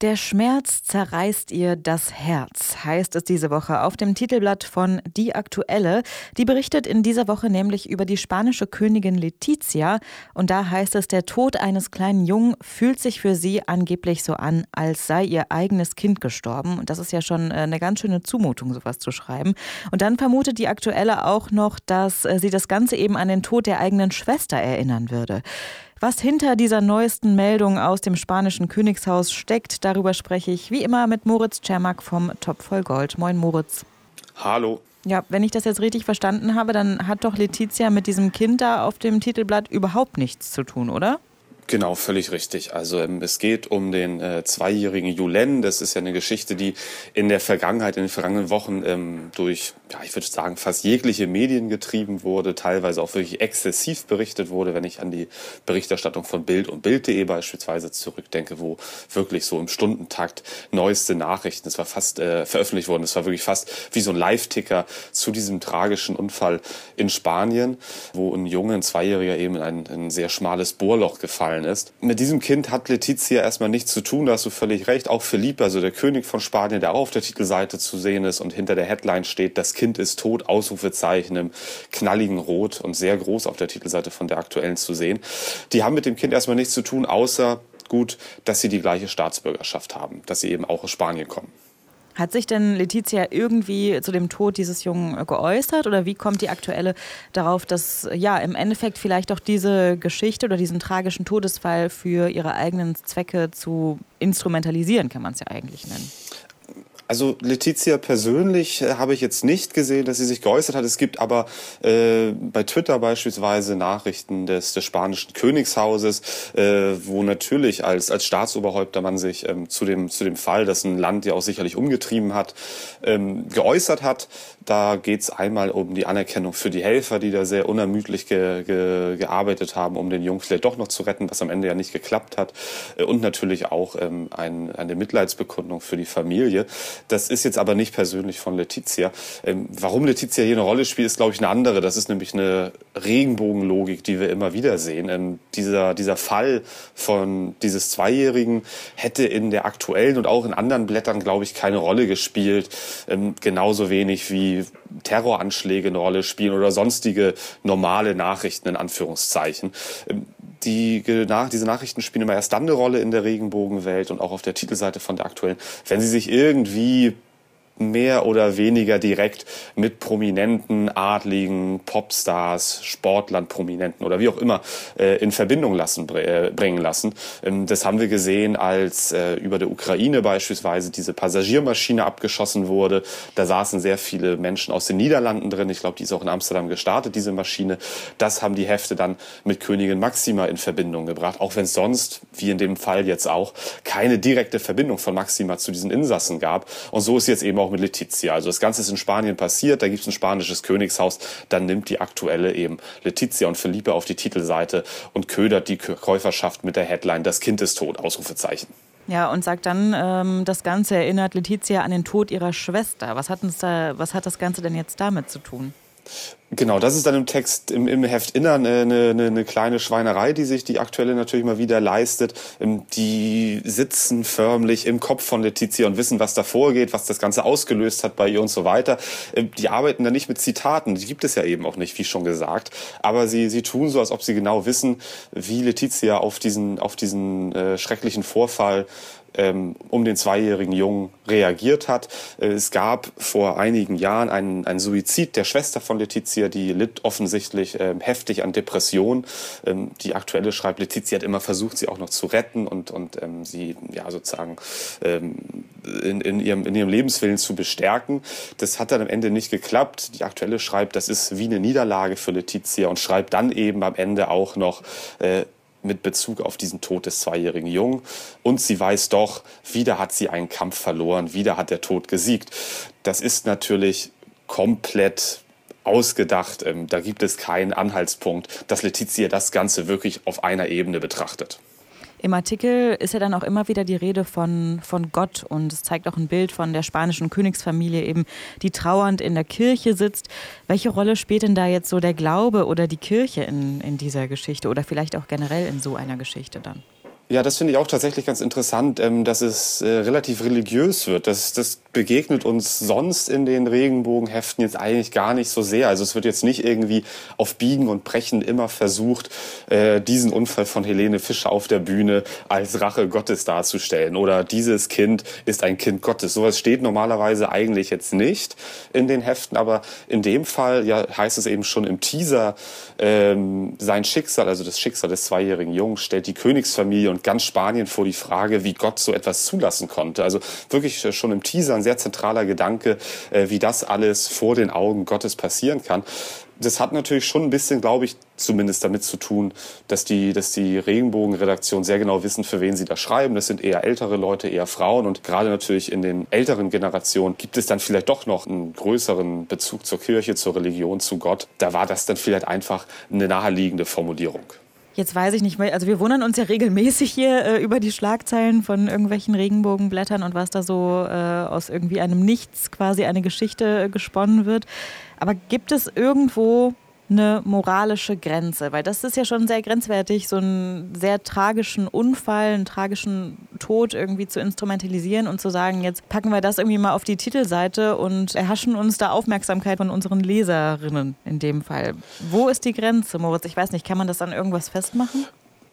Der Schmerz zerreißt ihr das Herz, heißt es diese Woche auf dem Titelblatt von Die Aktuelle. Die berichtet in dieser Woche nämlich über die spanische Königin Letizia. Und da heißt es, der Tod eines kleinen Jungen fühlt sich für sie angeblich so an, als sei ihr eigenes Kind gestorben. Und das ist ja schon äh, eine ganz schöne Zumutung, sowas zu schreiben. Und dann vermutet die Aktuelle auch noch, dass äh, sie das Ganze eben an den Tod der eigenen Schwester erinnern würde. Was hinter dieser neuesten Meldung aus dem spanischen Königshaus steckt, darüber spreche ich wie immer mit Moritz Czermak vom Top voll Gold. Moin Moritz. Hallo. Ja, wenn ich das jetzt richtig verstanden habe, dann hat doch Letizia mit diesem Kind da auf dem Titelblatt überhaupt nichts zu tun, oder? Genau, völlig richtig. Also ähm, es geht um den äh, zweijährigen Julen. Das ist ja eine Geschichte, die in der Vergangenheit, in den vergangenen Wochen ähm, durch, ja, ich würde sagen, fast jegliche Medien getrieben wurde, teilweise auch wirklich exzessiv berichtet wurde, wenn ich an die Berichterstattung von Bild und Bild.de beispielsweise zurückdenke, wo wirklich so im Stundentakt neueste Nachrichten, es war fast äh, veröffentlicht worden, es war wirklich fast wie so ein Live-Ticker zu diesem tragischen Unfall in Spanien, wo ein Junge, ein Zweijähriger eben in ein, ein sehr schmales Bohrloch gefallen gefallen ist. Mit diesem Kind hat Letizia erstmal nichts zu tun, da hast du völlig recht. Auch Philippe, also der König von Spanien, der auch auf der Titelseite zu sehen ist und hinter der Headline steht, das Kind ist tot, Ausrufezeichen im knalligen Rot und sehr groß auf der Titelseite von der aktuellen zu sehen. Die haben mit dem Kind erstmal nichts zu tun, außer gut, dass sie die gleiche Staatsbürgerschaft haben, dass sie eben auch aus Spanien kommen. Hat sich denn Letizia irgendwie zu dem Tod dieses Jungen äh, geäußert oder wie kommt die aktuelle darauf, dass ja im Endeffekt vielleicht auch diese Geschichte oder diesen tragischen Todesfall für ihre eigenen Zwecke zu instrumentalisieren, kann man es ja eigentlich nennen? Also Letizia persönlich äh, habe ich jetzt nicht gesehen, dass sie sich geäußert hat. Es gibt aber äh, bei Twitter beispielsweise Nachrichten des, des spanischen Königshauses, äh, wo natürlich als, als Staatsoberhäupter man sich ähm, zu, dem, zu dem Fall, das ein Land ja auch sicherlich umgetrieben hat, ähm, geäußert hat. Da geht es einmal um die Anerkennung für die Helfer, die da sehr unermüdlich ge, ge, gearbeitet haben, um den Jungen vielleicht doch noch zu retten, was am Ende ja nicht geklappt hat. Äh, und natürlich auch ähm, ein, eine Mitleidsbekundung für die Familie. Das ist jetzt aber nicht persönlich von Letizia. Ähm, warum Letizia hier eine Rolle spielt, ist, glaube ich, eine andere. Das ist nämlich eine Regenbogenlogik, die wir immer wieder sehen. Ähm, dieser, dieser Fall von dieses Zweijährigen hätte in der aktuellen und auch in anderen Blättern, glaube ich, keine Rolle gespielt. Ähm, genauso wenig wie Terroranschläge eine Rolle spielen oder sonstige normale Nachrichten in Anführungszeichen. Die, diese Nachrichten spielen immer erst dann eine Rolle in der Regenbogenwelt und auch auf der Titelseite von der aktuellen, wenn sie sich irgendwie mehr oder weniger direkt mit prominenten, adligen, Popstars, Sportlern, Prominenten oder wie auch immer äh, in Verbindung lassen, äh, bringen lassen. Ähm, das haben wir gesehen, als äh, über der Ukraine beispielsweise diese Passagiermaschine abgeschossen wurde. Da saßen sehr viele Menschen aus den Niederlanden drin. Ich glaube, die ist auch in Amsterdam gestartet, diese Maschine. Das haben die Hefte dann mit Königin Maxima in Verbindung gebracht, auch wenn es sonst, wie in dem Fall jetzt auch, keine direkte Verbindung von Maxima zu diesen Insassen gab. Und so ist jetzt eben auch auch mit Letizia. Also das Ganze ist in Spanien passiert, da gibt es ein spanisches Königshaus, dann nimmt die aktuelle eben Letizia und Felipe auf die Titelseite und ködert die Käuferschaft mit der Headline Das Kind ist tot, Ausrufezeichen. Ja, und sagt dann, ähm, das Ganze erinnert Letizia an den Tod ihrer Schwester. Was hat, da, was hat das Ganze denn jetzt damit zu tun? Genau, das ist dann im Text, im, im Heft Innern eine, eine, eine kleine Schweinerei, die sich die aktuelle natürlich mal wieder leistet. Ähm, die sitzen förmlich im Kopf von Letizia und wissen, was da vorgeht, was das Ganze ausgelöst hat bei ihr und so weiter. Ähm, die arbeiten da nicht mit Zitaten, die gibt es ja eben auch nicht, wie schon gesagt. Aber sie, sie tun so, als ob sie genau wissen, wie Letizia auf diesen, auf diesen äh, schrecklichen Vorfall ähm, um den zweijährigen Jungen reagiert hat. Äh, es gab vor einigen Jahren einen, einen Suizid der Schwester von Letizia, die litt offensichtlich ähm, heftig an Depression. Ähm, die aktuelle schreibt, Letizia hat immer versucht, sie auch noch zu retten und, und ähm, sie ja sozusagen ähm, in, in, ihrem, in ihrem Lebenswillen zu bestärken. Das hat dann am Ende nicht geklappt. Die aktuelle schreibt, das ist wie eine Niederlage für Letizia und schreibt dann eben am Ende auch noch, äh, mit Bezug auf diesen Tod des zweijährigen Jungen. Und sie weiß doch, wieder hat sie einen Kampf verloren, wieder hat der Tod gesiegt. Das ist natürlich komplett ausgedacht. Ähm, da gibt es keinen Anhaltspunkt, dass Letizia das Ganze wirklich auf einer Ebene betrachtet. Im Artikel ist ja dann auch immer wieder die Rede von, von Gott und es zeigt auch ein Bild von der spanischen Königsfamilie eben, die trauernd in der Kirche sitzt. Welche Rolle spielt denn da jetzt so der Glaube oder die Kirche in, in dieser Geschichte oder vielleicht auch generell in so einer Geschichte dann? Ja, das finde ich auch tatsächlich ganz interessant, ähm, dass es äh, relativ religiös wird. Das, das begegnet uns sonst in den Regenbogenheften jetzt eigentlich gar nicht so sehr. Also es wird jetzt nicht irgendwie auf Biegen und Brechen immer versucht, äh, diesen Unfall von Helene Fischer auf der Bühne als Rache Gottes darzustellen. Oder dieses Kind ist ein Kind Gottes. Sowas steht normalerweise eigentlich jetzt nicht in den Heften. Aber in dem Fall ja, heißt es eben schon im Teaser, ähm, sein Schicksal, also das Schicksal des zweijährigen Jungs, stellt die Königsfamilie und und ganz Spanien vor die Frage, wie Gott so etwas zulassen konnte. Also wirklich äh, schon im Teaser ein sehr zentraler Gedanke, äh, wie das alles vor den Augen Gottes passieren kann das hat natürlich schon ein bisschen, glaube ich, zumindest damit zu tun, dass die, dass die Regenbogenredaktion sehr genau wissen, für wen sie da schreiben. Das sind eher ältere Leute, eher Frauen. Und gerade natürlich in den älteren Generationen gibt es dann vielleicht doch noch einen größeren Bezug zur Kirche, zur Religion, zu Gott. Da war das dann vielleicht einfach eine naheliegende Formulierung. Jetzt weiß ich nicht mehr, also wir wundern uns ja regelmäßig hier äh, über die Schlagzeilen von irgendwelchen Regenbogenblättern und was da so äh, aus irgendwie einem Nichts quasi eine Geschichte äh, gesponnen wird. Aber gibt es irgendwo eine moralische Grenze? Weil das ist ja schon sehr grenzwertig, so einen sehr tragischen Unfall, einen tragischen Tod irgendwie zu instrumentalisieren und zu sagen, jetzt packen wir das irgendwie mal auf die Titelseite und erhaschen uns da Aufmerksamkeit von unseren Leserinnen in dem Fall. Wo ist die Grenze, Moritz? Ich weiß nicht, kann man das an irgendwas festmachen?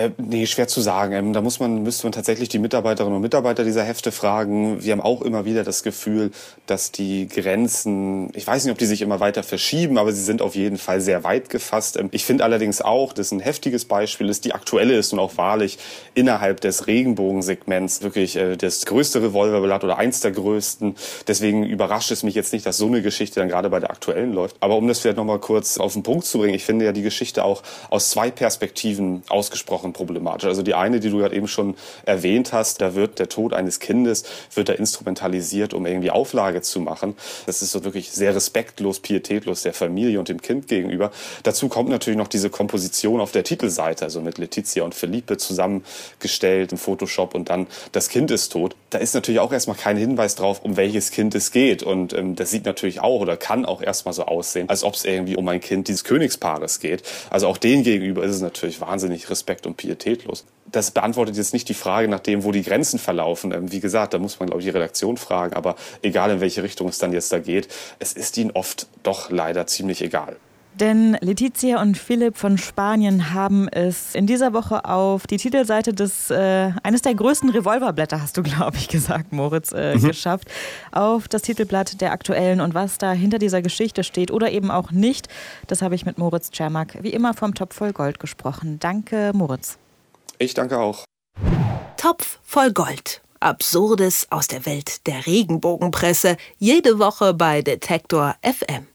Äh, nee, schwer zu sagen. Ähm, da muss man, müsste man tatsächlich die Mitarbeiterinnen und Mitarbeiter dieser Hefte fragen. Wir haben auch immer wieder das Gefühl, dass die Grenzen, ich weiß nicht, ob die sich immer weiter verschieben, aber sie sind auf jeden Fall sehr weit gefasst. Ähm, ich finde allerdings auch, dass ein heftiges Beispiel ist, die aktuelle ist und auch wahrlich innerhalb des Regenbogensegments wirklich äh, das größte Revolverblatt oder eins der größten. Deswegen überrascht es mich jetzt nicht, dass so eine Geschichte dann gerade bei der aktuellen läuft. Aber um das vielleicht nochmal kurz auf den Punkt zu bringen, ich finde ja die Geschichte auch aus zwei Perspektiven ausgesprochen ausgesprochen problematisch. Also die eine, die du gerade eben schon erwähnt hast, da wird der Tod eines Kindes, wird da instrumentalisiert, um irgendwie Auflage zu machen. Das ist so wirklich sehr respektlos, pietätlos der Familie und dem Kind gegenüber. Dazu kommt natürlich noch diese Komposition auf der Titelseite, also mit Letizia und Felipe zusammengestellt im Photoshop und dann das Kind ist tot. Da ist natürlich auch erstmal kein Hinweis drauf, um welches Kind es geht. Und ähm, das sieht natürlich auch oder kann auch erstmal so aussehen, als ob es irgendwie um ein Kind dieses Königspaares geht. Also auch denen gegenüber ist es natürlich wahnsinnig Respekt und pietätlos. Das beantwortet jetzt nicht die Frage nach dem, wo die Grenzen verlaufen. Ähm, wie gesagt, da muss man, glaube ich, die Redaktion fragen. Aber egal, in welche Richtung es dann jetzt da geht, es ist ihnen oft doch leider ziemlich egal. Denn Letizia und Philipp von Spanien haben es in dieser Woche auf die Titelseite des äh, eines der größten Revolverblätter, hast du, glaube ich, gesagt, Moritz, äh, mhm. geschafft. Auf das Titelblatt der aktuellen und was da hinter dieser Geschichte steht oder eben auch nicht. Das habe ich mit Moritz Czermak wie immer vom Topf voll Gold gesprochen. Danke, Moritz. Ich danke auch. Topf voll Gold. Absurdes aus der Welt der Regenbogenpresse. Jede Woche bei Detektor FM.